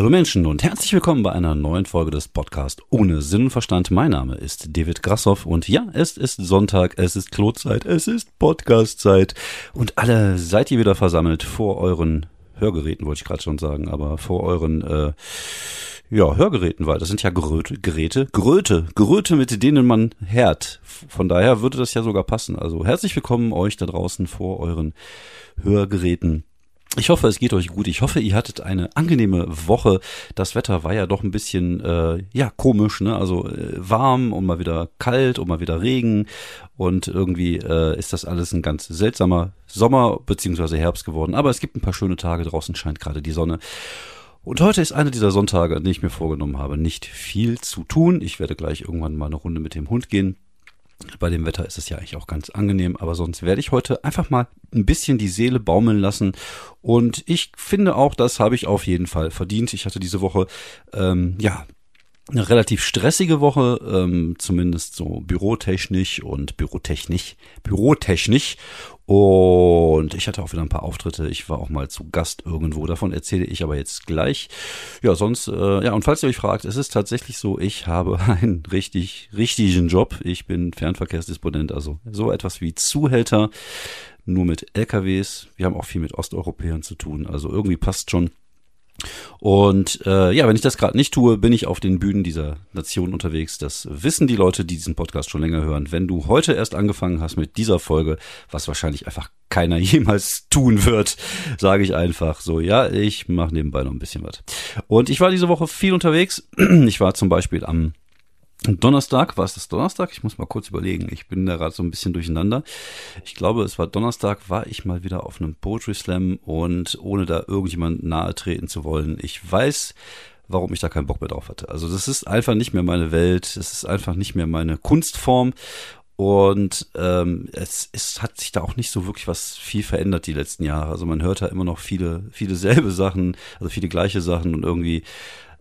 Hallo Menschen und herzlich willkommen bei einer neuen Folge des Podcasts ohne Sinn und Verstand. Mein Name ist David Grassoff und ja, es ist Sonntag, es ist Klotzeit, es ist Podcastzeit und alle seid ihr wieder versammelt vor euren Hörgeräten, wollte ich gerade schon sagen, aber vor euren äh, ja, Hörgeräten, weil das sind ja Geräte, Geräte, Gröte, Geröte, mit denen man hört. Von daher würde das ja sogar passen. Also herzlich willkommen euch da draußen vor euren Hörgeräten. Ich hoffe, es geht euch gut. Ich hoffe, ihr hattet eine angenehme Woche. Das Wetter war ja doch ein bisschen äh, ja komisch, ne? Also äh, warm und mal wieder kalt und mal wieder Regen und irgendwie äh, ist das alles ein ganz seltsamer Sommer beziehungsweise Herbst geworden. Aber es gibt ein paar schöne Tage. Draußen scheint gerade die Sonne. Und heute ist einer dieser Sonntage, an denen ich mir vorgenommen habe, nicht viel zu tun. Ich werde gleich irgendwann mal eine Runde mit dem Hund gehen. Bei dem Wetter ist es ja eigentlich auch ganz angenehm, aber sonst werde ich heute einfach mal ein bisschen die Seele baumeln lassen. Und ich finde auch, das habe ich auf jeden Fall verdient. Ich hatte diese Woche, ähm, ja, eine relativ stressige Woche, ähm, zumindest so bürotechnisch und bürotechnisch, bürotechnisch. Und ich hatte auch wieder ein paar Auftritte. Ich war auch mal zu Gast irgendwo. Davon erzähle ich aber jetzt gleich. Ja, sonst, äh, ja, und falls ihr euch fragt, es ist tatsächlich so, ich habe einen richtig, richtigen Job. Ich bin Fernverkehrsdisponent, also so etwas wie Zuhälter, nur mit LKWs. Wir haben auch viel mit Osteuropäern zu tun. Also irgendwie passt schon. Und äh, ja, wenn ich das gerade nicht tue, bin ich auf den Bühnen dieser Nation unterwegs. Das wissen die Leute, die diesen Podcast schon länger hören. Wenn du heute erst angefangen hast mit dieser Folge, was wahrscheinlich einfach keiner jemals tun wird, sage ich einfach so, ja, ich mache nebenbei noch ein bisschen was. Und ich war diese Woche viel unterwegs. Ich war zum Beispiel am Donnerstag, war es das Donnerstag? Ich muss mal kurz überlegen. Ich bin da gerade so ein bisschen durcheinander. Ich glaube, es war Donnerstag, war ich mal wieder auf einem Poetry Slam und ohne da irgendjemand nahe treten zu wollen. Ich weiß, warum ich da keinen Bock mehr drauf hatte. Also das ist einfach nicht mehr meine Welt. Es ist einfach nicht mehr meine Kunstform. Und ähm, es ist, hat sich da auch nicht so wirklich was viel verändert die letzten Jahre. Also man hört da immer noch viele, viele selbe Sachen, also viele gleiche Sachen und irgendwie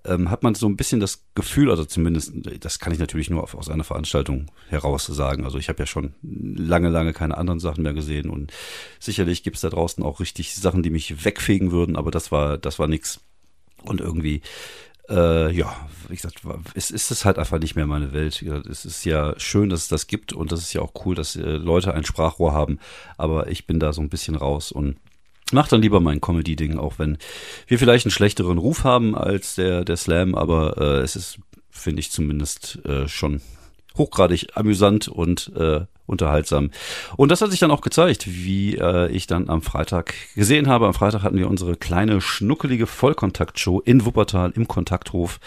ähm, hat man so ein bisschen das Gefühl, also zumindest, das kann ich natürlich nur auf, aus einer Veranstaltung heraus sagen. Also ich habe ja schon lange, lange keine anderen Sachen mehr gesehen und sicherlich gibt es da draußen auch richtig Sachen, die mich wegfegen würden, aber das war, das war nix. Und irgendwie äh, ja, wie gesagt, es ist es halt einfach nicht mehr meine Welt. Es ist ja schön, dass es das gibt und das ist ja auch cool, dass äh, Leute ein Sprachrohr haben, aber ich bin da so ein bisschen raus und Mach dann lieber mein Comedy-Ding, auch wenn wir vielleicht einen schlechteren Ruf haben als der, der Slam, aber äh, es ist, finde ich zumindest, äh, schon hochgradig amüsant und äh, unterhaltsam. Und das hat sich dann auch gezeigt, wie äh, ich dann am Freitag gesehen habe. Am Freitag hatten wir unsere kleine, schnuckelige Vollkontakt-Show in Wuppertal im Kontakthof.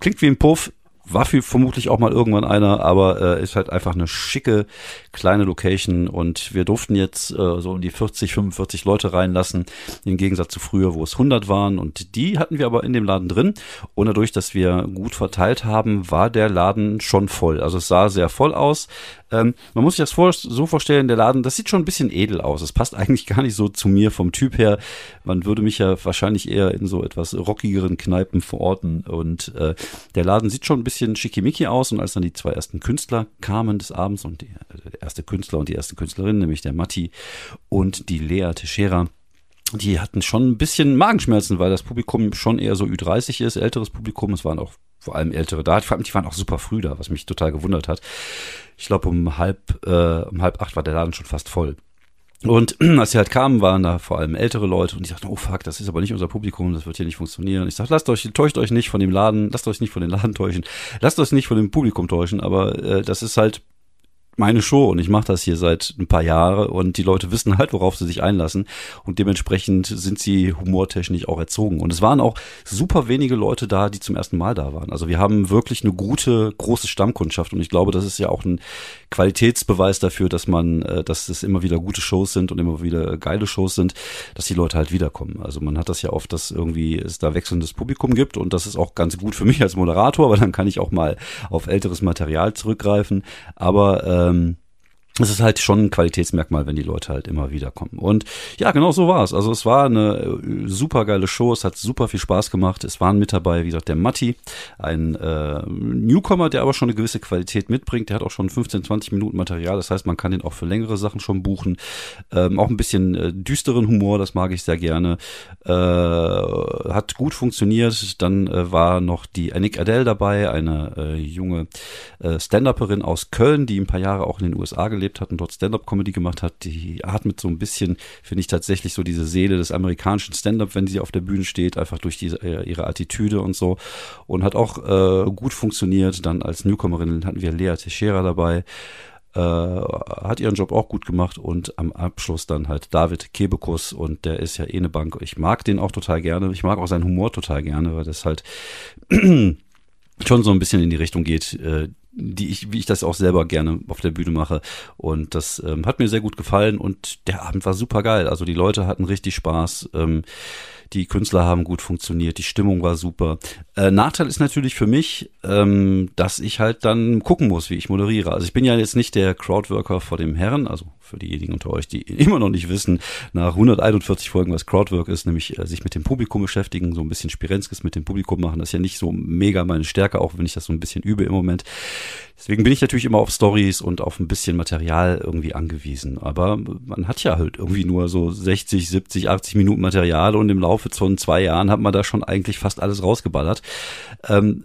Klingt wie ein Puff, war für vermutlich auch mal irgendwann einer, aber äh, ist halt einfach eine schicke kleine Location und wir durften jetzt äh, so um die 40, 45 Leute reinlassen, im Gegensatz zu früher, wo es 100 waren und die hatten wir aber in dem Laden drin und dadurch, dass wir gut verteilt haben, war der Laden schon voll. Also es sah sehr voll aus. Ähm, man muss sich das vor, so vorstellen, der Laden, das sieht schon ein bisschen edel aus. Es passt eigentlich gar nicht so zu mir vom Typ her. Man würde mich ja wahrscheinlich eher in so etwas rockigeren Kneipen verorten und äh, der Laden sieht schon ein bisschen schickimicki aus und als dann die zwei ersten Künstler kamen des Abends und die, äh, der erste Künstler und die erste Künstlerin, nämlich der Matti und die Lea Teixeira, die hatten schon ein bisschen Magenschmerzen, weil das Publikum schon eher so Ü30 ist, älteres Publikum. Es waren auch vor allem ältere da. Die waren auch super früh da, was mich total gewundert hat. Ich glaube, um halb, äh, um halb acht war der Laden schon fast voll. Und als sie halt kamen, waren da vor allem ältere Leute und die sagten, oh fuck, das ist aber nicht unser Publikum, das wird hier nicht funktionieren. Ich sag, lasst euch, täuscht euch nicht von dem Laden, lasst euch nicht von den Laden täuschen, lasst euch nicht von dem Publikum täuschen, aber äh, das ist halt meine Show und ich mache das hier seit ein paar Jahren und die Leute wissen halt, worauf sie sich einlassen und dementsprechend sind sie humortechnisch auch erzogen. Und es waren auch super wenige Leute da, die zum ersten Mal da waren. Also wir haben wirklich eine gute, große Stammkundschaft und ich glaube, das ist ja auch ein Qualitätsbeweis dafür, dass man, äh, dass es immer wieder gute Shows sind und immer wieder geile Shows sind, dass die Leute halt wiederkommen. Also man hat das ja oft, dass irgendwie es da wechselndes Publikum gibt und das ist auch ganz gut für mich als Moderator, weil dann kann ich auch mal auf älteres Material zurückgreifen. Aber äh, ähm, es ist halt schon ein Qualitätsmerkmal, wenn die Leute halt immer wieder kommen. Und ja, genau so war es. Also es war eine äh, super geile Show, es hat super viel Spaß gemacht. Es waren mit dabei, wie gesagt, der Matti, ein äh, Newcomer, der aber schon eine gewisse Qualität mitbringt. Der hat auch schon 15, 20 Minuten Material. Das heißt, man kann den auch für längere Sachen schon buchen. Ähm, auch ein bisschen äh, düsteren Humor, das mag ich sehr gerne. Äh, hat gut funktioniert. Dann äh, war noch die Annick Adele dabei, eine äh, junge Stand-Upperin aus Köln, die ein paar Jahre auch in den USA gelebt gelebt hat und dort Stand-up-Comedy gemacht hat, die atmet so ein bisschen, finde ich tatsächlich so diese Seele des amerikanischen Stand-up, wenn sie auf der Bühne steht, einfach durch diese, äh, ihre Attitüde und so und hat auch äh, gut funktioniert. Dann als Newcomerin hatten wir Lea Teixeira dabei. Äh, hat ihren Job auch gut gemacht und am Abschluss dann halt David Kebekus und der ist ja eh eine Bank. Ich mag den auch total gerne. Ich mag auch seinen Humor total gerne, weil das halt schon so ein bisschen in die Richtung geht, äh, die ich, wie ich das auch selber gerne auf der Bühne mache. Und das ähm, hat mir sehr gut gefallen und der Abend war super geil. Also die Leute hatten richtig Spaß. Ähm, die Künstler haben gut funktioniert, die Stimmung war super. Äh, Nachteil ist natürlich für mich, ähm, dass ich halt dann gucken muss, wie ich moderiere. Also ich bin ja jetzt nicht der Crowdworker vor dem Herren, also für diejenigen unter euch, die immer noch nicht wissen, nach 141 Folgen, was Crowdwork ist, nämlich äh, sich mit dem Publikum beschäftigen, so ein bisschen Spirenzkes mit dem Publikum machen. Das ist ja nicht so mega meine Stärke, auch wenn ich das so ein bisschen übe im Moment. Deswegen bin ich natürlich immer auf Stories und auf ein bisschen Material irgendwie angewiesen. Aber man hat ja halt irgendwie nur so 60, 70, 80 Minuten Material und im Laufe von zwei Jahren hat man da schon eigentlich fast alles rausgeballert. Ähm,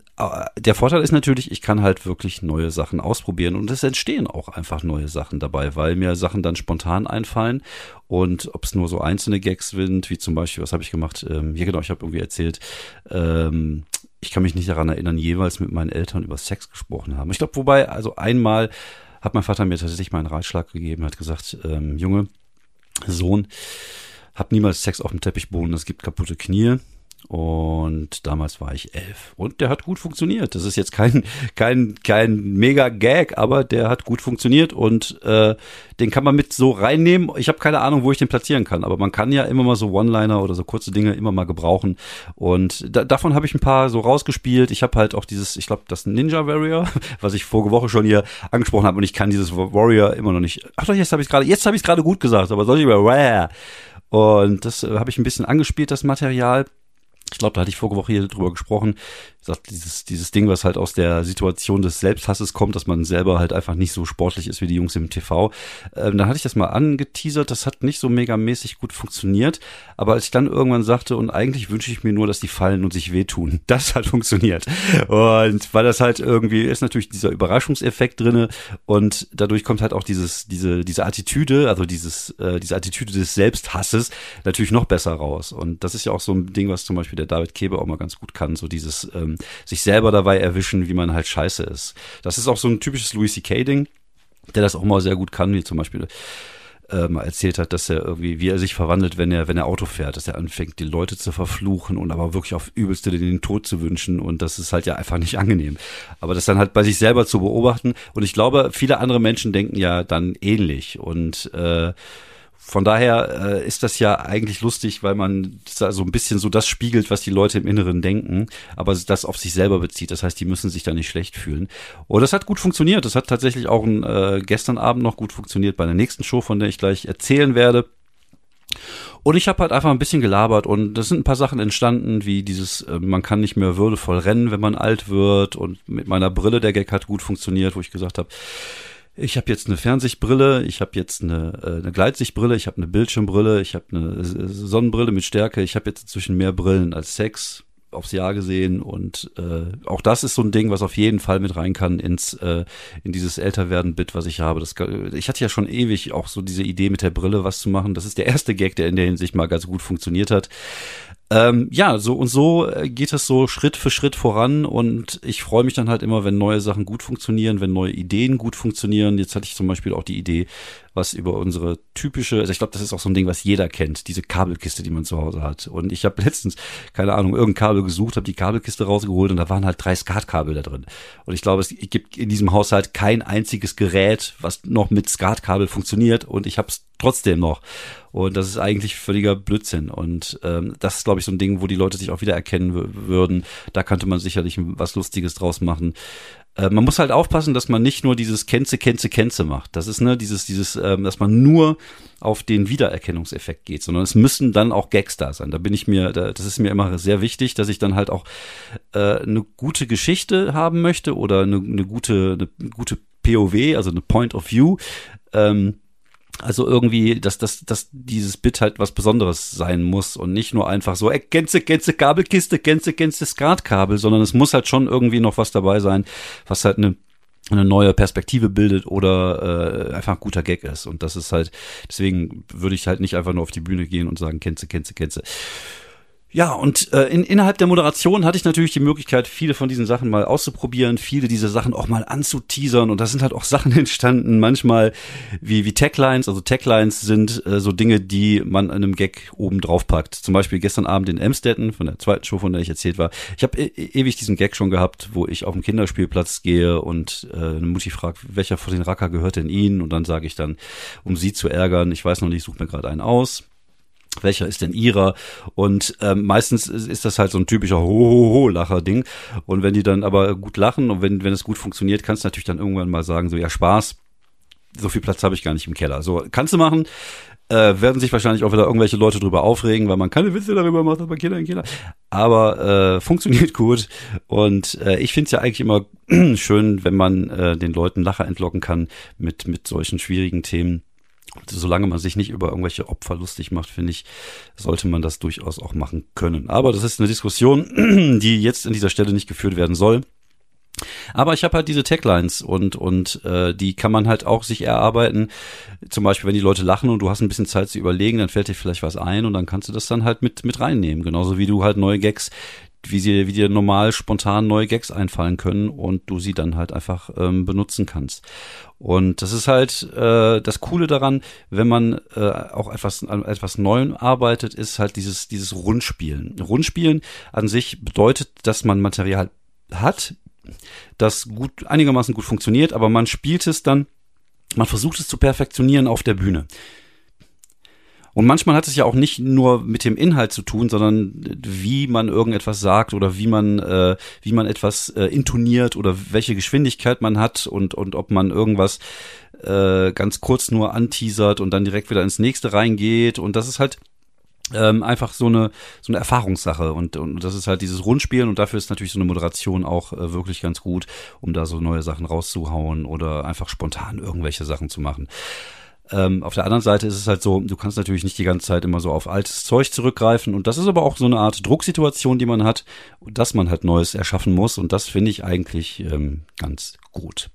der Vorteil ist natürlich, ich kann halt wirklich neue Sachen ausprobieren und es entstehen auch einfach neue Sachen dabei, weil mir Sachen dann spontan einfallen und ob es nur so einzelne Gags sind, wie zum Beispiel, was habe ich gemacht? Ähm, hier genau, ich habe irgendwie erzählt, ähm, ich kann mich nicht daran erinnern, jeweils mit meinen Eltern über Sex gesprochen haben. Ich glaube, wobei, also einmal hat mein Vater mir tatsächlich mal einen Ratschlag gegeben, hat gesagt, ähm, Junge, Sohn, hab niemals Sex auf dem Teppichboden, es gibt kaputte Knie. Und damals war ich elf. Und der hat gut funktioniert. Das ist jetzt kein, kein, kein mega Gag, aber der hat gut funktioniert und äh, den kann man mit so reinnehmen. Ich habe keine Ahnung, wo ich den platzieren kann, aber man kann ja immer mal so One-Liner oder so kurze Dinge immer mal gebrauchen. Und da, davon habe ich ein paar so rausgespielt. Ich habe halt auch dieses, ich glaube, das Ninja Warrior, was ich vorige Woche schon hier angesprochen habe. Und ich kann dieses Warrior immer noch nicht. Ach doch, jetzt habe ich gerade, jetzt habe ich gerade gut gesagt, aber soll ich über Und das äh, habe ich ein bisschen angespielt, das Material. Ich glaube, da hatte ich vorige Woche hier drüber gesprochen. Sagt, dieses, dieses Ding, was halt aus der Situation des Selbsthasses kommt, dass man selber halt einfach nicht so sportlich ist wie die Jungs im TV. Ähm, dann hatte ich das mal angeteasert, das hat nicht so megamäßig gut funktioniert. Aber als ich dann irgendwann sagte, und eigentlich wünsche ich mir nur, dass die fallen und sich wehtun, das hat funktioniert. Und weil das halt irgendwie ist natürlich dieser Überraschungseffekt drinne und dadurch kommt halt auch dieses, diese, diese Attitüde, also dieses, äh, diese Attitüde des Selbsthasses natürlich noch besser raus. Und das ist ja auch so ein Ding, was zum Beispiel der David Kebe auch mal ganz gut kann, so dieses ähm, sich selber dabei erwischen, wie man halt scheiße ist. Das ist auch so ein typisches Louis C.K. Ding, der das auch mal sehr gut kann, wie zum Beispiel äh, mal erzählt hat, dass er irgendwie, wie er sich verwandelt, wenn er, wenn er Auto fährt, dass er anfängt, die Leute zu verfluchen und aber wirklich auf übelste den Tod zu wünschen und das ist halt ja einfach nicht angenehm. Aber das dann halt bei sich selber zu beobachten und ich glaube, viele andere Menschen denken ja dann ähnlich und äh, von daher äh, ist das ja eigentlich lustig, weil man so ein bisschen so das spiegelt, was die Leute im Inneren denken, aber das auf sich selber bezieht. Das heißt, die müssen sich da nicht schlecht fühlen. Und das hat gut funktioniert. Das hat tatsächlich auch ein, äh, gestern Abend noch gut funktioniert bei der nächsten Show, von der ich gleich erzählen werde. Und ich habe halt einfach ein bisschen gelabert und das sind ein paar Sachen entstanden, wie dieses, äh, man kann nicht mehr würdevoll rennen, wenn man alt wird. Und mit meiner Brille, der Gag hat gut funktioniert, wo ich gesagt habe, ich habe jetzt eine Fernsichtbrille, ich habe jetzt eine, äh, eine Gleitsichtbrille, ich habe eine Bildschirmbrille, ich habe eine Sonnenbrille mit Stärke, ich habe jetzt inzwischen mehr Brillen als Sex aufs Jahr gesehen und äh, auch das ist so ein Ding, was auf jeden Fall mit rein kann ins äh, in dieses Älterwerden-Bit, was ich habe. Das, ich hatte ja schon ewig auch so diese Idee mit der Brille was zu machen. Das ist der erste Gag, der in der Hinsicht mal ganz gut funktioniert hat. Ähm, ja, so und so äh, geht es so Schritt für Schritt voran und ich freue mich dann halt immer, wenn neue Sachen gut funktionieren, wenn neue Ideen gut funktionieren. Jetzt hatte ich zum Beispiel auch die Idee, was über unsere typische, also ich glaube, das ist auch so ein Ding, was jeder kennt, diese Kabelkiste, die man zu Hause hat. Und ich habe letztens, keine Ahnung, irgendein Kabel gesucht, habe die Kabelkiste rausgeholt und da waren halt drei Skatkabel da drin. Und ich glaube, es gibt in diesem Haushalt kein einziges Gerät, was noch mit Skatkabel funktioniert. Und ich habe es trotzdem noch. Und das ist eigentlich völliger Blödsinn. Und ähm, das ist, glaube ich, so ein Ding, wo die Leute sich auch wieder erkennen würden. Da könnte man sicherlich was Lustiges draus machen. Äh, man muss halt aufpassen, dass man nicht nur dieses Kenze, Kenze, Kenze macht. Das ist ne dieses, dieses, ähm, dass man nur auf den Wiedererkennungseffekt geht, sondern es müssen dann auch Gags da sein. Da bin ich mir, da, das ist mir immer sehr wichtig, dass ich dann halt auch äh, eine gute Geschichte haben möchte oder eine, eine gute, eine gute POV, also eine Point of View. Ähm, also irgendwie, dass, dass, dass dieses Bit halt was Besonderes sein muss und nicht nur einfach so, ey, Gänze, Gänze, Kabelkiste, Gänze, Gänze, Skatkabel, sondern es muss halt schon irgendwie noch was dabei sein, was halt eine eine neue Perspektive bildet oder äh, einfach ein guter Gag ist. Und das ist halt, deswegen würde ich halt nicht einfach nur auf die Bühne gehen und sagen, Kenze, Kenze, Kenze. Ja, und äh, in, innerhalb der Moderation hatte ich natürlich die Möglichkeit, viele von diesen Sachen mal auszuprobieren, viele dieser Sachen auch mal anzuteasern. Und da sind halt auch Sachen entstanden, manchmal wie, wie Taglines. Also Taglines sind äh, so Dinge, die man in einem Gag oben drauf packt. Zum Beispiel gestern Abend in Emstetten, von der zweiten Show, von der ich erzählt war. Ich habe e ewig diesen Gag schon gehabt, wo ich auf den Kinderspielplatz gehe und äh, eine Mutti fragt, welcher von den Racker gehört denn Ihnen? Und dann sage ich dann, um sie zu ärgern, ich weiß noch nicht, ich suche mir gerade einen aus welcher ist denn ihrer? Und ähm, meistens ist das halt so ein typischer Ho-Ho-Ho-Lacher-Ding. Und wenn die dann aber gut lachen und wenn, wenn es gut funktioniert, kannst du natürlich dann irgendwann mal sagen, so ja, Spaß, so viel Platz habe ich gar nicht im Keller. So, kannst du machen. Äh, werden sich wahrscheinlich auch wieder irgendwelche Leute drüber aufregen, weil man keine Witze darüber macht, aber Kinder in Keller. Aber äh, funktioniert gut. Und äh, ich finde es ja eigentlich immer schön, wenn man äh, den Leuten Lacher entlocken kann mit, mit solchen schwierigen Themen solange man sich nicht über irgendwelche Opfer lustig macht, finde ich, sollte man das durchaus auch machen können. Aber das ist eine Diskussion, die jetzt an dieser Stelle nicht geführt werden soll. Aber ich habe halt diese Taglines und und äh, die kann man halt auch sich erarbeiten. Zum Beispiel, wenn die Leute lachen und du hast ein bisschen Zeit zu überlegen, dann fällt dir vielleicht was ein und dann kannst du das dann halt mit mit reinnehmen. Genauso wie du halt neue Gags wie sie, wie dir normal spontan neue Gags einfallen können und du sie dann halt einfach ähm, benutzen kannst. Und das ist halt äh, das Coole daran, wenn man äh, auch etwas an etwas Neuem arbeitet, ist halt dieses dieses Rundspielen. Rundspielen an sich bedeutet, dass man Material hat, das gut einigermaßen gut funktioniert, aber man spielt es dann, man versucht es zu perfektionieren auf der Bühne. Und manchmal hat es ja auch nicht nur mit dem Inhalt zu tun, sondern wie man irgendetwas sagt oder wie man, äh, wie man etwas äh, intoniert oder welche Geschwindigkeit man hat und, und ob man irgendwas äh, ganz kurz nur anteasert und dann direkt wieder ins nächste reingeht. Und das ist halt ähm, einfach so eine so eine Erfahrungssache und und das ist halt dieses Rundspielen und dafür ist natürlich so eine Moderation auch äh, wirklich ganz gut, um da so neue Sachen rauszuhauen oder einfach spontan irgendwelche Sachen zu machen. Ähm, auf der anderen Seite ist es halt so, du kannst natürlich nicht die ganze Zeit immer so auf altes Zeug zurückgreifen und das ist aber auch so eine Art Drucksituation, die man hat, dass man halt Neues erschaffen muss und das finde ich eigentlich ähm, ganz gut.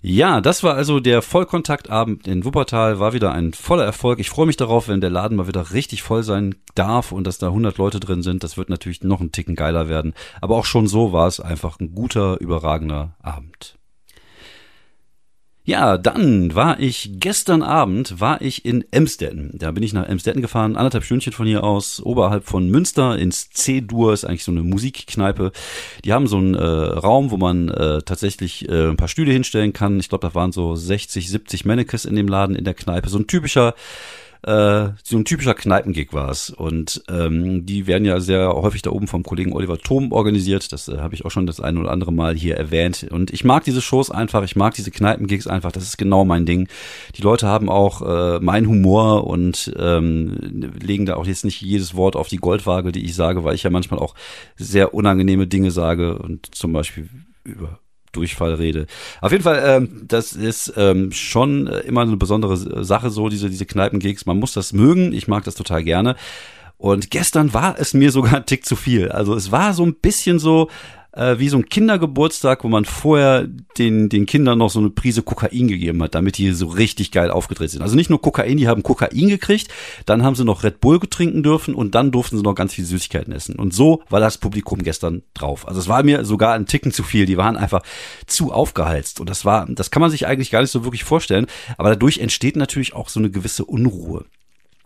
Ja, das war also der Vollkontaktabend in Wuppertal. War wieder ein voller Erfolg. Ich freue mich darauf, wenn der Laden mal wieder richtig voll sein darf und dass da 100 Leute drin sind. Das wird natürlich noch ein Ticken geiler werden. Aber auch schon so war es einfach ein guter, überragender Abend. Ja, dann war ich gestern Abend war ich in Emstetten. Da bin ich nach Emstetten gefahren, anderthalb Stündchen von hier aus, oberhalb von Münster ins C-Dur, ist eigentlich so eine Musikkneipe. Die haben so einen äh, Raum, wo man äh, tatsächlich äh, ein paar Stühle hinstellen kann. Ich glaube, da waren so 60, 70 Mannequins in dem Laden in der Kneipe. So ein typischer äh, so ein typischer Kneipengig war es. Und ähm, die werden ja sehr häufig da oben vom Kollegen Oliver Thom organisiert. Das äh, habe ich auch schon das eine oder andere Mal hier erwähnt. Und ich mag diese Shows einfach, ich mag diese Kneipengigs einfach. Das ist genau mein Ding. Die Leute haben auch äh, mein Humor und ähm, legen da auch jetzt nicht jedes Wort auf die Goldwaage, die ich sage, weil ich ja manchmal auch sehr unangenehme Dinge sage und zum Beispiel über Durchfallrede. Auf jeden Fall, ähm, das ist ähm, schon äh, immer eine besondere Sache, so diese, diese Kneipengigs. Man muss das mögen. Ich mag das total gerne. Und gestern war es mir sogar ein Tick zu viel. Also es war so ein bisschen so, äh, wie so ein Kindergeburtstag, wo man vorher den, den Kindern noch so eine Prise Kokain gegeben hat, damit die so richtig geil aufgedreht sind. Also nicht nur Kokain, die haben Kokain gekriegt, dann haben sie noch Red Bull getrinken dürfen und dann durften sie noch ganz viel Süßigkeiten essen. Und so war das Publikum gestern drauf. Also es war mir sogar ein Ticken zu viel. Die waren einfach zu aufgeheizt. Und das war, das kann man sich eigentlich gar nicht so wirklich vorstellen. Aber dadurch entsteht natürlich auch so eine gewisse Unruhe.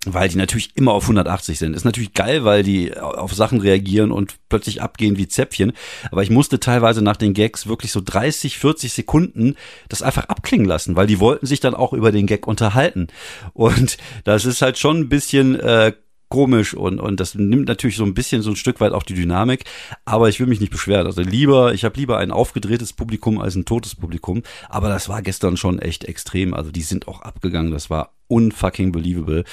Weil die natürlich immer auf 180 sind. Ist natürlich geil, weil die auf Sachen reagieren und plötzlich abgehen wie Zäpfchen. Aber ich musste teilweise nach den Gags wirklich so 30, 40 Sekunden das einfach abklingen lassen, weil die wollten sich dann auch über den Gag unterhalten. Und das ist halt schon ein bisschen äh, komisch und, und das nimmt natürlich so ein bisschen so ein Stück weit auch die Dynamik, aber ich will mich nicht beschweren. Also lieber, ich habe lieber ein aufgedrehtes Publikum als ein totes Publikum, aber das war gestern schon echt extrem. Also die sind auch abgegangen, das war unfucking believable.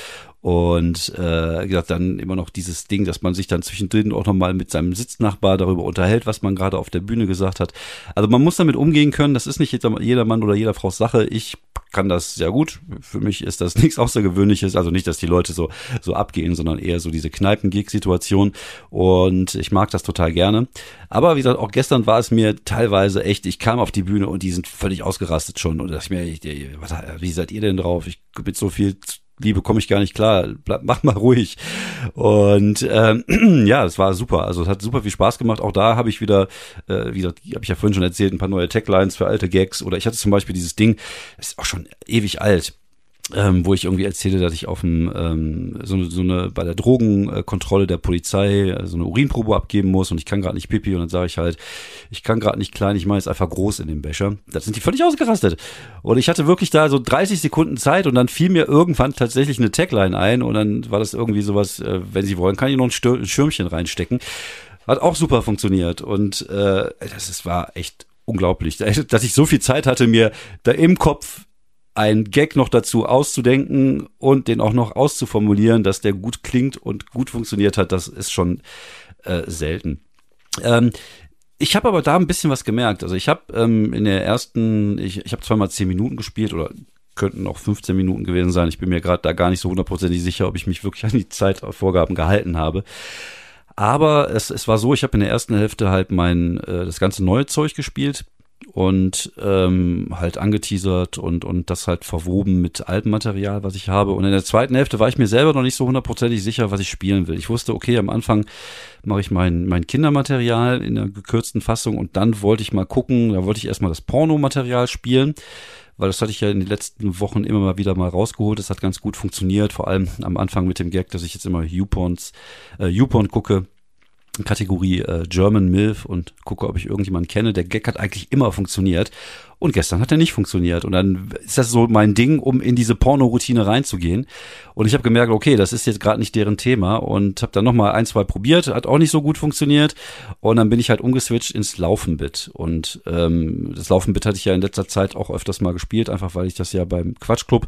Und äh, gesagt, dann immer noch dieses Ding, dass man sich dann zwischendrin auch nochmal mit seinem Sitznachbar darüber unterhält, was man gerade auf der Bühne gesagt hat. Also man muss damit umgehen können, das ist nicht jeder Mann oder jeder Frau Sache. Ich kann das sehr gut. Für mich ist das nichts Außergewöhnliches. Also nicht, dass die Leute so, so abgehen, sondern eher so diese Kneipen-Gig-Situation. Und ich mag das total gerne. Aber wie gesagt, auch gestern war es mir teilweise echt, ich kam auf die Bühne und die sind völlig ausgerastet schon. Und dachte ich mir, wie seid ihr denn drauf? Ich bin so viel Liebe komme ich gar nicht klar, bleib, mach mal ruhig. Und ähm, ja, es war super. Also es hat super viel Spaß gemacht. Auch da habe ich wieder, äh, wie gesagt, habe ich ja vorhin schon erzählt, ein paar neue Taglines für alte Gags. Oder ich hatte zum Beispiel dieses Ding, ist auch schon ewig alt ähm, wo ich irgendwie erzähle, dass ich auf dem ähm, so, so eine bei der Drogenkontrolle der Polizei äh, so eine Urinprobe abgeben muss und ich kann gerade nicht pipi und dann sage ich halt, ich kann gerade nicht klein, ich mache jetzt einfach groß in dem Becher. Da sind die völlig ausgerastet. Und ich hatte wirklich da so 30 Sekunden Zeit und dann fiel mir irgendwann tatsächlich eine Tagline ein und dann war das irgendwie sowas, äh, wenn Sie wollen, kann ich noch ein Stür Schirmchen reinstecken. Hat auch super funktioniert und äh, das ist, war echt unglaublich, dass ich so viel Zeit hatte, mir da im Kopf ein Gag noch dazu auszudenken und den auch noch auszuformulieren, dass der gut klingt und gut funktioniert hat, das ist schon äh, selten. Ähm, ich habe aber da ein bisschen was gemerkt. Also ich habe ähm, in der ersten, ich, ich habe zweimal zehn Minuten gespielt oder könnten auch 15 Minuten gewesen sein. Ich bin mir gerade da gar nicht so hundertprozentig sicher, ob ich mich wirklich an die Zeitvorgaben gehalten habe. Aber es, es war so, ich habe in der ersten Hälfte halt mein äh, das ganze neue Zeug gespielt und ähm, halt angeteasert und, und das halt verwoben mit altem Material, was ich habe. Und in der zweiten Hälfte war ich mir selber noch nicht so hundertprozentig sicher, was ich spielen will. Ich wusste, okay, am Anfang mache ich mein, mein Kindermaterial in der gekürzten Fassung und dann wollte ich mal gucken, da wollte ich erstmal das Pornomaterial spielen weil das hatte ich ja in den letzten Wochen immer mal wieder mal rausgeholt. Das hat ganz gut funktioniert, vor allem am Anfang mit dem Gag, dass ich jetzt immer YouPorns, äh, YouPorn gucke Kategorie äh, German MILF und gucke, ob ich irgendjemanden kenne. Der Gag hat eigentlich immer funktioniert. Und gestern hat er nicht funktioniert. Und dann ist das so mein Ding, um in diese Porno-Routine reinzugehen. Und ich habe gemerkt, okay, das ist jetzt gerade nicht deren Thema. Und habe dann nochmal ein, zwei probiert, hat auch nicht so gut funktioniert. Und dann bin ich halt umgeswitcht ins Laufenbit. Und ähm, das Laufenbit hatte ich ja in letzter Zeit auch öfters mal gespielt, einfach weil ich das ja beim Quatschclub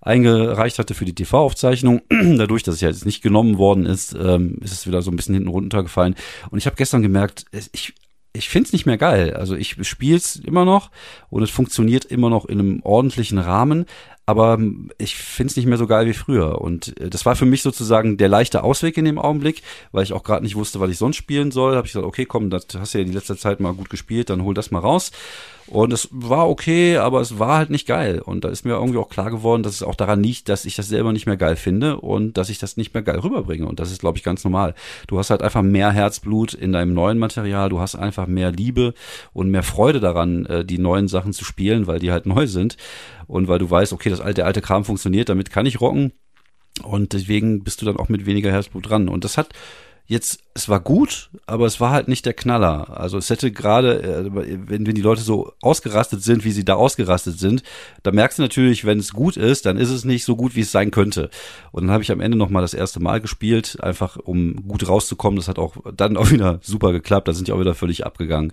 eingereicht hatte für die TV-Aufzeichnung. Dadurch, dass es ja jetzt nicht genommen worden ist, ähm, ist es wieder so ein bisschen hinten runtergefallen. Und ich habe gestern gemerkt, ich ich find's nicht mehr geil. Also ich spiel's immer noch und es funktioniert immer noch in einem ordentlichen Rahmen, aber ich find's nicht mehr so geil wie früher. Und äh, das war für mich sozusagen der leichte Ausweg in dem Augenblick, weil ich auch gerade nicht wusste, was ich sonst spielen soll. Habe ich gesagt, okay, komm, das hast du ja die letzte Zeit mal gut gespielt, dann hol das mal raus. Und es war okay, aber es war halt nicht geil. Und da ist mir irgendwie auch klar geworden, dass es auch daran liegt, dass ich das selber nicht mehr geil finde und dass ich das nicht mehr geil rüberbringe. Und das ist, glaube ich, ganz normal. Du hast halt einfach mehr Herzblut in deinem neuen Material, du hast einfach mehr Liebe und mehr Freude daran, äh, die neuen Sachen zu spielen, weil die halt neu sind. Und weil du weißt, okay, das alte, alte Kram funktioniert, damit kann ich rocken. Und deswegen bist du dann auch mit weniger Herzblut dran. Und das hat jetzt, es war gut, aber es war halt nicht der Knaller. Also es hätte gerade, äh, wenn, wenn die Leute so ausgerastet sind, wie sie da ausgerastet sind, da merkst du natürlich, wenn es gut ist, dann ist es nicht so gut, wie es sein könnte. Und dann habe ich am Ende nochmal das erste Mal gespielt, einfach um gut rauszukommen. Das hat auch dann auch wieder super geklappt. Da sind die auch wieder völlig abgegangen.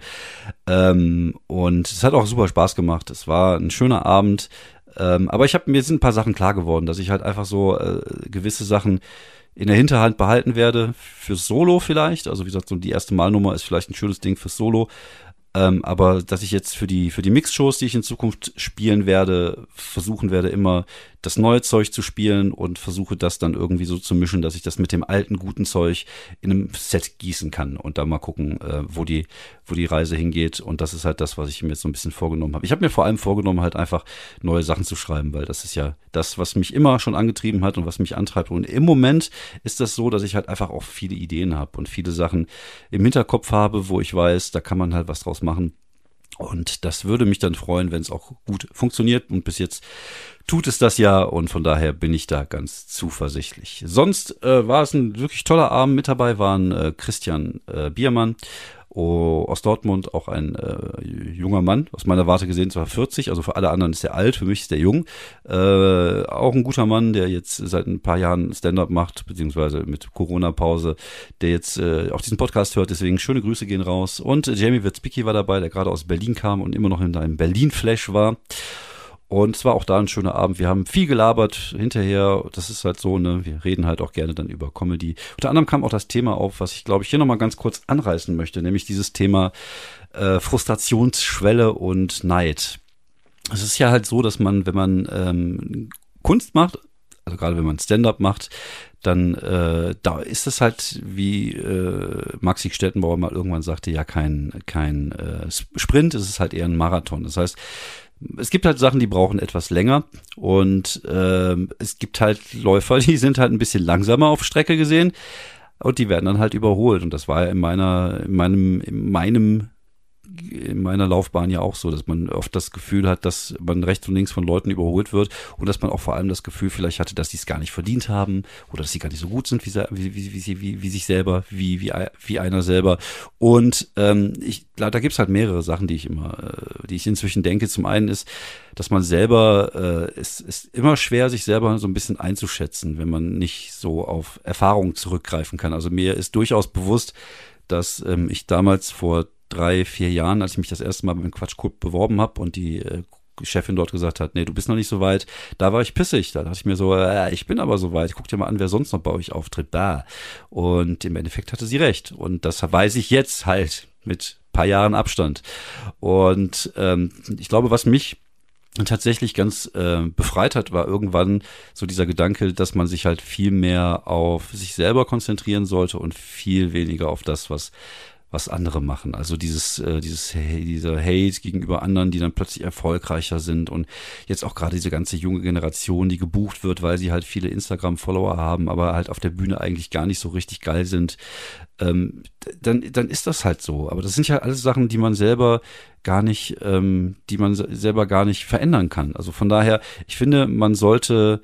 Ähm, und es hat auch super Spaß gemacht. Es war ein schöner Abend. Ähm, aber ich habe mir sind ein paar Sachen klar geworden, dass ich halt einfach so äh, gewisse Sachen in der Hinterhand behalten werde fürs Solo vielleicht. Also wie gesagt, so die erste Malnummer ist vielleicht ein schönes Ding fürs Solo. Ähm, aber dass ich jetzt für die, für die Mix-Shows, die ich in Zukunft spielen werde, versuchen werde, immer das neue Zeug zu spielen und versuche das dann irgendwie so zu mischen, dass ich das mit dem alten guten Zeug in einem Set gießen kann und da mal gucken, äh, wo die, wo die Reise hingeht. Und das ist halt das, was ich mir jetzt so ein bisschen vorgenommen habe. Ich habe mir vor allem vorgenommen, halt einfach neue Sachen zu schreiben, weil das ist ja das, was mich immer schon angetrieben hat und was mich antreibt. Und im Moment ist das so, dass ich halt einfach auch viele Ideen habe und viele Sachen im Hinterkopf habe, wo ich weiß, da kann man halt was draus machen. Und das würde mich dann freuen, wenn es auch gut funktioniert. Und bis jetzt tut es das ja und von daher bin ich da ganz zuversichtlich. Sonst äh, war es ein wirklich toller Abend. Mit dabei waren äh, Christian äh, Biermann aus Dortmund, auch ein äh, junger Mann, aus meiner Warte gesehen zwar 40, also für alle anderen ist er alt, für mich ist er jung. Äh, auch ein guter Mann, der jetzt seit ein paar Jahren Stand-up macht, beziehungsweise mit Corona-Pause, der jetzt äh, auch diesen Podcast hört, deswegen schöne Grüße gehen raus. Und Jamie Witzbicki war dabei, der gerade aus Berlin kam und immer noch in einem Berlin-Flash war. Und es war auch da ein schöner Abend. Wir haben viel gelabert hinterher. Das ist halt so, ne? Wir reden halt auch gerne dann über Comedy. Unter anderem kam auch das Thema auf, was ich glaube ich hier nochmal ganz kurz anreißen möchte, nämlich dieses Thema äh, Frustrationsschwelle und Neid. Es ist ja halt so, dass man, wenn man ähm, Kunst macht, also gerade wenn man Stand-up macht, dann äh, da ist es halt, wie äh, Maxi Stettenbauer mal irgendwann sagte, ja kein, kein äh, Sprint, es ist halt eher ein Marathon. Das heißt, es gibt halt Sachen, die brauchen etwas länger und äh, es gibt halt Läufer, die sind halt ein bisschen langsamer auf Strecke gesehen und die werden dann halt überholt und das war ja in meiner in meinem in meinem in meiner Laufbahn ja auch so, dass man oft das Gefühl hat, dass man rechts und links von Leuten überholt wird und dass man auch vor allem das Gefühl vielleicht hatte, dass sie es gar nicht verdient haben oder dass sie gar nicht so gut sind wie, wie, wie, wie, wie, sich selber, wie, wie, wie einer selber. Und ähm, ich, da gibt's halt mehrere Sachen, die ich immer, äh, die ich inzwischen denke. Zum einen ist, dass man selber, äh, es ist immer schwer, sich selber so ein bisschen einzuschätzen, wenn man nicht so auf Erfahrung zurückgreifen kann. Also mir ist durchaus bewusst, dass ähm, ich damals vor drei, vier Jahren, als ich mich das erste Mal beim Quatschclub beworben habe und die äh, Chefin dort gesagt hat, nee, du bist noch nicht so weit, da war ich pissig. Da dachte ich mir so, äh, ich bin aber so weit. Guck dir mal an, wer sonst noch bei euch auftritt. Da. Und im Endeffekt hatte sie recht. Und das weiß ich jetzt halt mit paar Jahren Abstand. Und ähm, ich glaube, was mich tatsächlich ganz äh, befreit hat, war irgendwann so dieser Gedanke, dass man sich halt viel mehr auf sich selber konzentrieren sollte und viel weniger auf das, was was andere machen. Also dieses, äh, dieses, dieser Hate gegenüber anderen, die dann plötzlich erfolgreicher sind und jetzt auch gerade diese ganze junge Generation, die gebucht wird, weil sie halt viele Instagram-Follower haben, aber halt auf der Bühne eigentlich gar nicht so richtig geil sind, ähm, dann, dann ist das halt so. Aber das sind ja alles Sachen, die man selber gar nicht, ähm, die man selber gar nicht verändern kann. Also von daher, ich finde, man sollte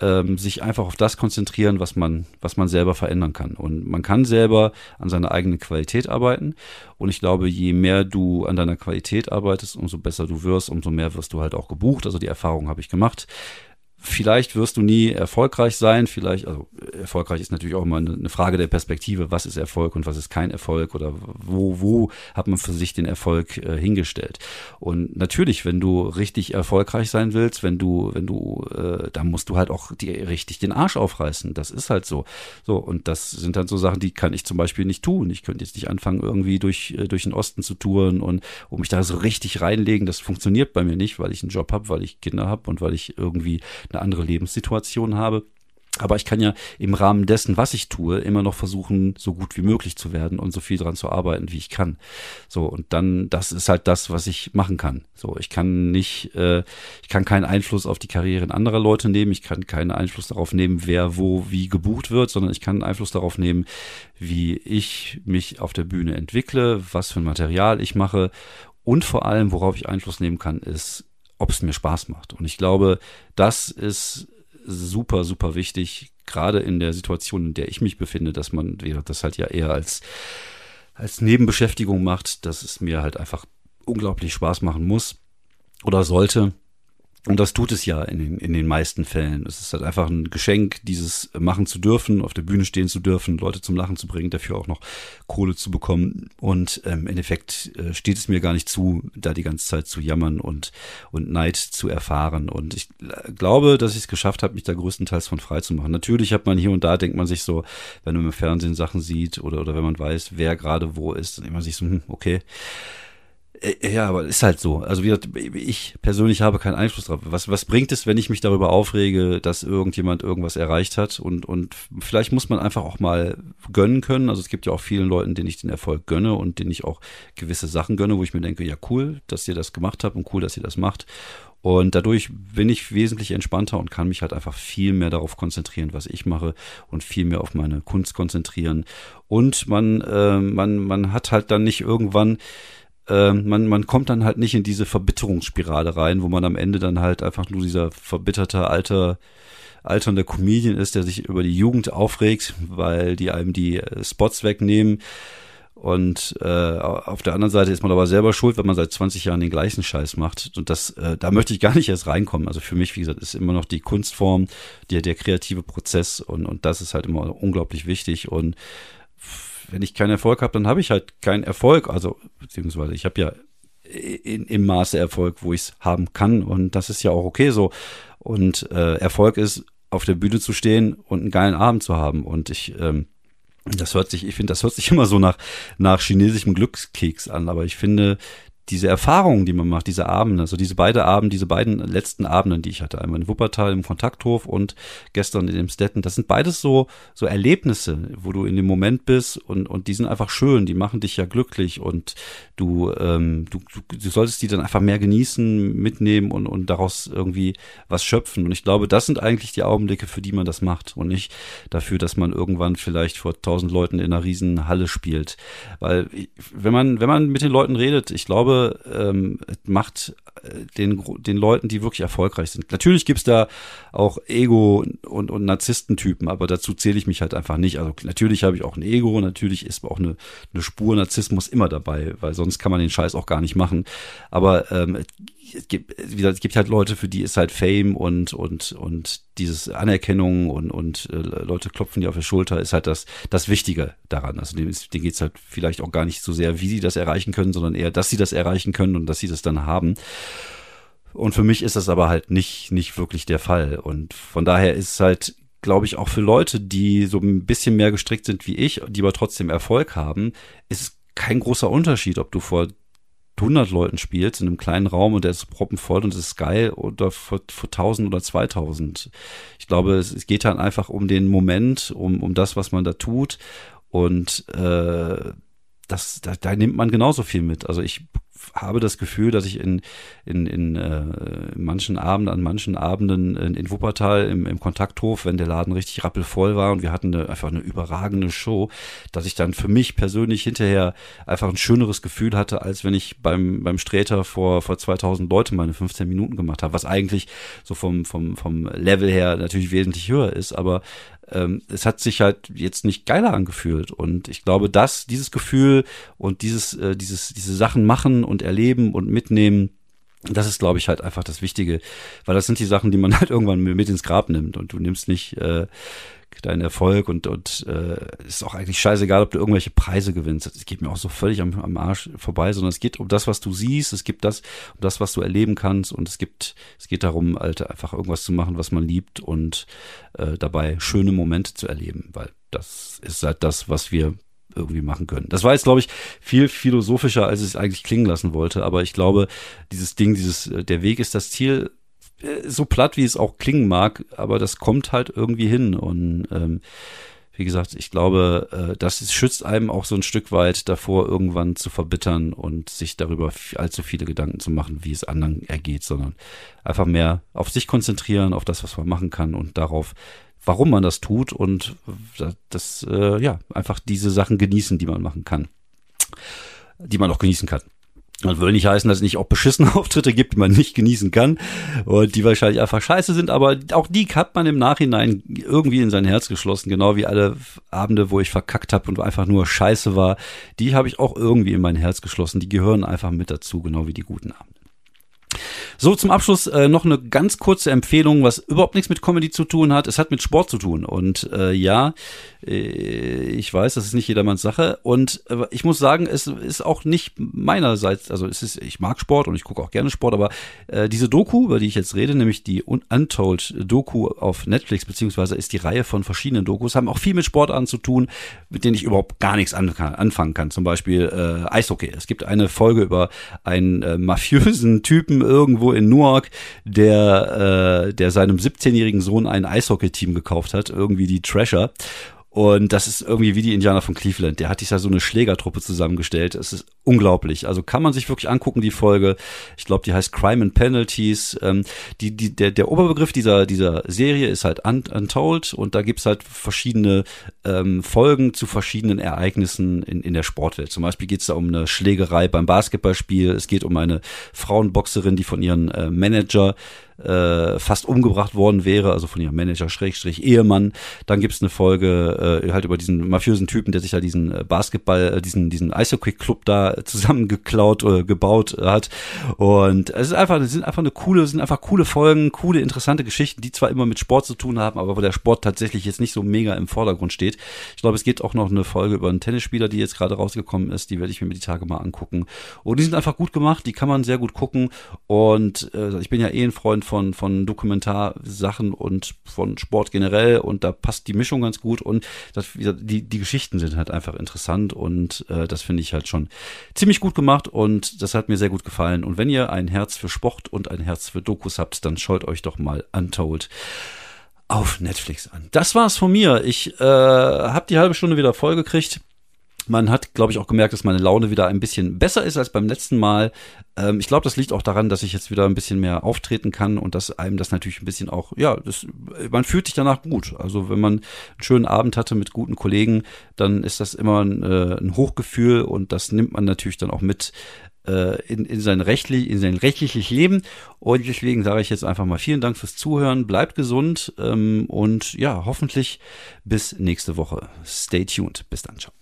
ähm, sich einfach auf das konzentrieren, was man, was man selber verändern kann. Und man kann selber an seiner eigenen Qualität arbeiten. Und ich glaube, je mehr du an deiner Qualität arbeitest, umso besser du wirst, umso mehr wirst du halt auch gebucht. Also die Erfahrung habe ich gemacht. Vielleicht wirst du nie erfolgreich sein, vielleicht, also erfolgreich ist natürlich auch immer eine Frage der Perspektive, was ist Erfolg und was ist kein Erfolg oder wo, wo hat man für sich den Erfolg äh, hingestellt. Und natürlich, wenn du richtig erfolgreich sein willst, wenn du, wenn du, äh, da musst du halt auch dir richtig den Arsch aufreißen. Das ist halt so. So, und das sind dann so Sachen, die kann ich zum Beispiel nicht tun. Ich könnte jetzt nicht anfangen, irgendwie durch, äh, durch den Osten zu touren und um mich da so richtig reinlegen. Das funktioniert bei mir nicht, weil ich einen Job habe, weil ich Kinder habe und weil ich irgendwie eine andere Lebenssituation habe. Aber ich kann ja im Rahmen dessen, was ich tue, immer noch versuchen, so gut wie möglich zu werden und so viel dran zu arbeiten, wie ich kann. So, und dann, das ist halt das, was ich machen kann. So, ich kann nicht, äh, ich kann keinen Einfluss auf die Karrieren anderer Leute nehmen, ich kann keinen Einfluss darauf nehmen, wer wo wie gebucht wird, sondern ich kann Einfluss darauf nehmen, wie ich mich auf der Bühne entwickle, was für ein Material ich mache und vor allem, worauf ich Einfluss nehmen kann, ist, ob es mir Spaß macht. Und ich glaube, das ist super, super wichtig, gerade in der Situation, in der ich mich befinde, dass man das halt ja eher als, als Nebenbeschäftigung macht, dass es mir halt einfach unglaublich Spaß machen muss oder sollte. Und das tut es ja in den, in den meisten Fällen. Es ist halt einfach ein Geschenk, dieses machen zu dürfen, auf der Bühne stehen zu dürfen, Leute zum Lachen zu bringen, dafür auch noch Kohle zu bekommen. Und ähm, im Endeffekt äh, steht es mir gar nicht zu, da die ganze Zeit zu jammern und, und Neid zu erfahren. Und ich äh, glaube, dass ich es geschafft habe, mich da größtenteils von frei zu machen. Natürlich hat man hier und da, denkt man sich so, wenn man im Fernsehen Sachen sieht oder, oder wenn man weiß, wer gerade wo ist, dann man sich so, hm, okay ja, aber ist halt so. Also wie ich persönlich habe keinen Einfluss drauf. Was, was bringt es, wenn ich mich darüber aufrege, dass irgendjemand irgendwas erreicht hat? Und, und vielleicht muss man einfach auch mal gönnen können. Also es gibt ja auch vielen Leuten, denen ich den Erfolg gönne und denen ich auch gewisse Sachen gönne, wo ich mir denke, ja cool, dass ihr das gemacht habt und cool, dass ihr das macht. Und dadurch bin ich wesentlich entspannter und kann mich halt einfach viel mehr darauf konzentrieren, was ich mache und viel mehr auf meine Kunst konzentrieren. Und man, äh, man, man hat halt dann nicht irgendwann äh, man, man kommt dann halt nicht in diese Verbitterungsspirale rein, wo man am Ende dann halt einfach nur dieser verbitterte alte alternde Comedian ist, der sich über die Jugend aufregt, weil die einem die äh, Spots wegnehmen. Und äh, auf der anderen Seite ist man aber selber schuld, wenn man seit 20 Jahren den gleichen Scheiß macht. Und das, äh, da möchte ich gar nicht erst reinkommen. Also für mich, wie gesagt, ist immer noch die Kunstform, der, der kreative Prozess und, und das ist halt immer unglaublich wichtig. Und wenn ich keinen Erfolg habe, dann habe ich halt keinen Erfolg. Also, beziehungsweise ich habe ja in, im Maße Erfolg, wo ich es haben kann. Und das ist ja auch okay so. Und äh, Erfolg ist, auf der Bühne zu stehen und einen geilen Abend zu haben. Und ich ähm, das hört sich, ich finde, das hört sich immer so nach, nach chinesischem Glückskeks an, aber ich finde, diese Erfahrungen, die man macht, diese Abende, also diese beiden Abende, diese beiden letzten Abenden, die ich hatte, einmal in Wuppertal im Kontakthof und gestern in dem Stetten, das sind beides so, so Erlebnisse, wo du in dem Moment bist und, und die sind einfach schön, die machen dich ja glücklich und du, ähm, du, du, du solltest die dann einfach mehr genießen, mitnehmen und, und daraus irgendwie was schöpfen. Und ich glaube, das sind eigentlich die Augenblicke, für die man das macht und nicht dafür, dass man irgendwann vielleicht vor tausend Leuten in einer riesen Halle spielt. Weil, wenn man, wenn man mit den Leuten redet, ich glaube, ähm, macht äh, den, den Leuten, die wirklich erfolgreich sind. Natürlich gibt's da auch Ego- und, und Narzisstentypen, aber dazu zähle ich mich halt einfach nicht. Also natürlich habe ich auch ein Ego, natürlich ist auch eine, eine Spur Narzissmus immer dabei, weil sonst kann man den Scheiß auch gar nicht machen. Aber ähm, es gibt, wie gesagt, es gibt halt Leute, für die ist halt Fame und und und dieses Anerkennung und und äh, Leute klopfen dir auf die Schulter ist halt das das Wichtige daran. Also denen, denen geht's halt vielleicht auch gar nicht so sehr, wie sie das erreichen können, sondern eher, dass sie das erreichen können und dass sie das dann haben. Und für mich ist das aber halt nicht nicht wirklich der Fall. Und von daher ist es halt glaube ich, auch für Leute, die so ein bisschen mehr gestrickt sind wie ich, die aber trotzdem Erfolg haben, ist kein großer Unterschied, ob du vor 100 Leuten spielst in einem kleinen Raum und der ist proppenvoll und es ist geil oder vor, vor 1000 oder 2000. Ich glaube, es, es geht dann einfach um den Moment, um, um das, was man da tut und äh, das, da, da nimmt man genauso viel mit. Also ich habe das Gefühl, dass ich in, in, in, äh, manchen Abenden, an manchen Abenden in, in Wuppertal im, im Kontakthof, wenn der Laden richtig rappelvoll war und wir hatten eine, einfach eine überragende Show, dass ich dann für mich persönlich hinterher einfach ein schöneres Gefühl hatte, als wenn ich beim, beim Sträter vor, vor 2000 Leute meine 15 Minuten gemacht habe, was eigentlich so vom, vom, vom Level her natürlich wesentlich höher ist, aber ähm, es hat sich halt jetzt nicht geiler angefühlt. Und ich glaube, dass dieses Gefühl und dieses, äh, dieses, diese Sachen machen und erleben und mitnehmen, das ist, glaube ich, halt einfach das Wichtige, weil das sind die Sachen, die man halt irgendwann mit ins Grab nimmt und du nimmst nicht äh, deinen Erfolg und, und äh, ist auch eigentlich scheißegal, ob du irgendwelche Preise gewinnst. Es geht mir auch so völlig am, am Arsch vorbei, sondern es geht um das, was du siehst, es gibt das, um das, was du erleben kannst und es gibt, es geht darum, Alter, einfach irgendwas zu machen, was man liebt und äh, dabei schöne Momente zu erleben, weil das ist halt das, was wir irgendwie machen können. Das war jetzt, glaube ich, viel philosophischer, als ich es eigentlich klingen lassen wollte, aber ich glaube, dieses Ding, dieses, äh, der Weg ist das Ziel, äh, so platt wie es auch klingen mag, aber das kommt halt irgendwie hin. Und ähm, wie gesagt, ich glaube, äh, das schützt einem auch so ein Stück weit davor, irgendwann zu verbittern und sich darüber allzu viele Gedanken zu machen, wie es anderen ergeht, sondern einfach mehr auf sich konzentrieren, auf das, was man machen kann und darauf, warum man das tut und das, äh, ja, einfach diese Sachen genießen, die man machen kann. Die man auch genießen kann. Das würde nicht heißen, dass es nicht auch beschissene Auftritte gibt, die man nicht genießen kann und die wahrscheinlich einfach scheiße sind, aber auch die hat man im Nachhinein irgendwie in sein Herz geschlossen, genau wie alle Abende, wo ich verkackt habe und einfach nur scheiße war, die habe ich auch irgendwie in mein Herz geschlossen, die gehören einfach mit dazu, genau wie die guten Abende. So, zum Abschluss äh, noch eine ganz kurze Empfehlung, was überhaupt nichts mit Comedy zu tun hat. Es hat mit Sport zu tun. Und äh, ja, äh, ich weiß, das ist nicht jedermanns Sache. Und äh, ich muss sagen, es ist auch nicht meinerseits, also es ist, ich mag Sport und ich gucke auch gerne Sport, aber äh, diese Doku, über die ich jetzt rede, nämlich die Untold Doku auf Netflix, beziehungsweise ist die Reihe von verschiedenen Dokus, haben auch viel mit Sportarten zu tun, mit denen ich überhaupt gar nichts anfangen kann. Zum Beispiel äh, Eishockey. Es gibt eine Folge über einen äh, mafiösen Typen irgendwo in Newark, der, äh, der seinem 17-jährigen Sohn ein Eishockey-Team gekauft hat, irgendwie die Trasher. Und das ist irgendwie wie die Indianer von Cleveland. Der hat sich da so eine Schlägertruppe zusammengestellt. Es ist unglaublich. Also kann man sich wirklich angucken, die Folge. Ich glaube, die heißt Crime and Penalties. Ähm, die, die, der, der Oberbegriff dieser, dieser Serie ist halt Untold und da gibt's halt verschiedene ähm, Folgen zu verschiedenen Ereignissen in, in der Sportwelt. Zum Beispiel geht's da um eine Schlägerei beim Basketballspiel. Es geht um eine Frauenboxerin, die von ihrem äh, Manager äh, fast umgebracht worden wäre, also von ihrem Manager Schrägstrich Ehemann. Dann gibt's eine Folge äh, halt über diesen mafiösen Typen, der sich ja diesen äh, Basketball, äh, diesen diesen Eishockey-Club da zusammengeklaut oder gebaut hat. Und es ist einfach, es sind einfach eine coole, es sind einfach coole Folgen, coole, interessante Geschichten, die zwar immer mit Sport zu tun haben, aber wo der Sport tatsächlich jetzt nicht so mega im Vordergrund steht. Ich glaube, es geht auch noch eine Folge über einen Tennisspieler, die jetzt gerade rausgekommen ist. Die werde ich mir die Tage mal angucken. Und die sind einfach gut gemacht, die kann man sehr gut gucken. Und äh, ich bin ja eh ein Freund von, von Dokumentarsachen und von Sport generell und da passt die Mischung ganz gut und das, die, die Geschichten sind halt einfach interessant und äh, das finde ich halt schon ziemlich gut gemacht und das hat mir sehr gut gefallen. Und wenn ihr ein Herz für Sport und ein Herz für Dokus habt, dann schaut euch doch mal Untold auf Netflix an. Das war's von mir. Ich äh, habe die halbe Stunde wieder vollgekriegt. Man hat, glaube ich, auch gemerkt, dass meine Laune wieder ein bisschen besser ist als beim letzten Mal. Ähm, ich glaube, das liegt auch daran, dass ich jetzt wieder ein bisschen mehr auftreten kann und dass einem das natürlich ein bisschen auch, ja, das, man fühlt sich danach gut. Also wenn man einen schönen Abend hatte mit guten Kollegen, dann ist das immer ein, äh, ein Hochgefühl und das nimmt man natürlich dann auch mit äh, in, in, sein rechtlich, in sein rechtliches Leben. Und deswegen sage ich jetzt einfach mal vielen Dank fürs Zuhören, bleibt gesund ähm, und ja, hoffentlich bis nächste Woche. Stay tuned. Bis dann, ciao.